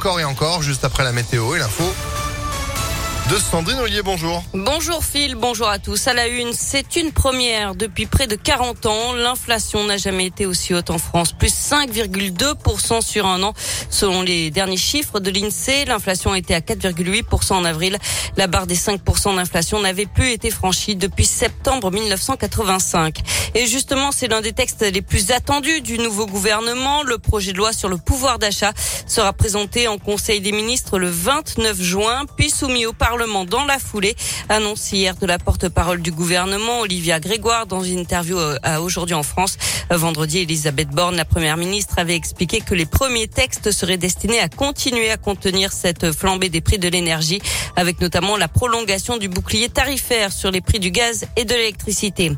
encore et encore, juste après la météo et l'info de Sandrine Ollier. Bonjour. Bonjour Phil, bonjour à tous. À la une, c'est une première depuis près de 40 ans. L'inflation n'a jamais été aussi haute en France, plus 5,2% sur un an. Selon les derniers chiffres de l'INSEE, l'inflation était à 4,8% en avril. La barre des 5% d'inflation n'avait plus été franchie depuis septembre 1985. Et justement, c'est l'un des textes les plus attendus du nouveau gouvernement. Le projet de loi sur le pouvoir d'achat sera présenté en Conseil des ministres le 29 juin, puis soumis au Parlement dans la foulée. Annonce hier de la porte-parole du gouvernement, Olivia Grégoire, dans une interview euh, à Aujourd'hui en France. Vendredi, Elisabeth Borne, la première ministre, avait expliqué que les premiers textes seraient destinés à continuer à contenir cette flambée des prix de l'énergie, avec notamment la prolongation du bouclier tarifaire sur les prix du gaz et de l'électricité.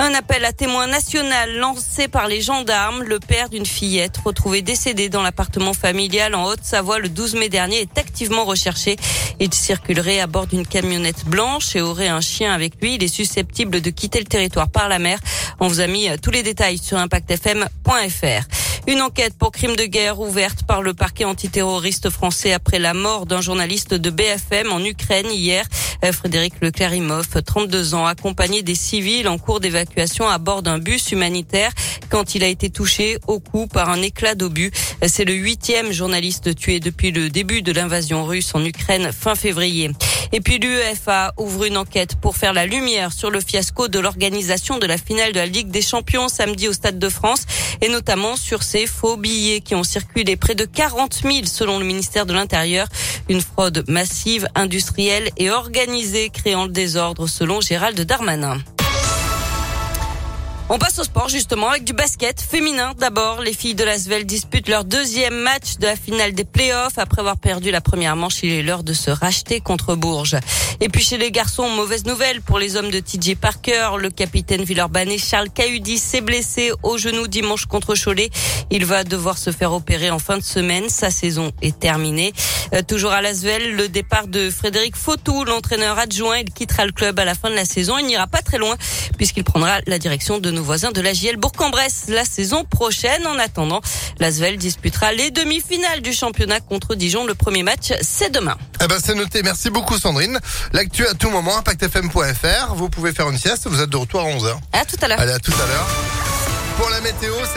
Un appel à témoins national lancé par les gendarmes. Le père d'une fillette retrouvée décédée dans l'appartement familial en Haute-Savoie le 12 mai dernier est activement recherché. Il circulerait à bord d'une camionnette blanche et aurait un chien avec lui. Il est susceptible de quitter le territoire par la mer. On vous a mis tous les détails sur impactfm.fr. Une enquête pour crime de guerre ouverte par le parquet antiterroriste français après la mort d'un journaliste de BFM en Ukraine hier. Euh, Frédéric Leclérimov, 32 ans, accompagné des civils en cours d'évacuation à bord d'un bus humanitaire quand il a été touché au cou par un éclat d'obus. Euh, c'est le huitième journaliste tué depuis le début de l'invasion russe en Ukraine fin février. Et puis l'UEFA ouvre une enquête pour faire la lumière sur le fiasco de l'organisation de la finale de la Ligue des Champions samedi au Stade de France et notamment sur ces faux billets qui ont circulé près de 40 000 selon le ministère de l'Intérieur. Une fraude massive, industrielle et organisée créant le désordre selon Gérald Darmanin. On passe au sport justement avec du basket féminin. D'abord, les filles de l'Asvel disputent leur deuxième match de la finale des playoffs. Après avoir perdu la première manche, il est l'heure de se racheter contre Bourges. Et puis chez les garçons, mauvaise nouvelle pour les hommes de TJ Parker. Le capitaine Villeurbanais Charles Cahudi s'est blessé au genou dimanche contre Cholet. Il va devoir se faire opérer en fin de semaine. Sa saison est terminée. Euh, toujours à l'Asvel, le départ de Frédéric Fautou, l'entraîneur adjoint. Il quittera le club à la fin de la saison. Il n'ira pas très loin puisqu'il prendra la direction de nos voisins de la JL Bourg-en-Bresse la saison prochaine. En attendant, l'Asvel disputera les demi-finales du championnat contre Dijon. Le premier match, c'est demain. Eh ben, c'est noté. Merci beaucoup, Sandrine. L'actu à tout moment, impactfm.fr. Vous pouvez faire une sieste. Vous êtes de retour à 11h. À tout à l'heure. Allez, à tout à l'heure. Pour la météo, c'est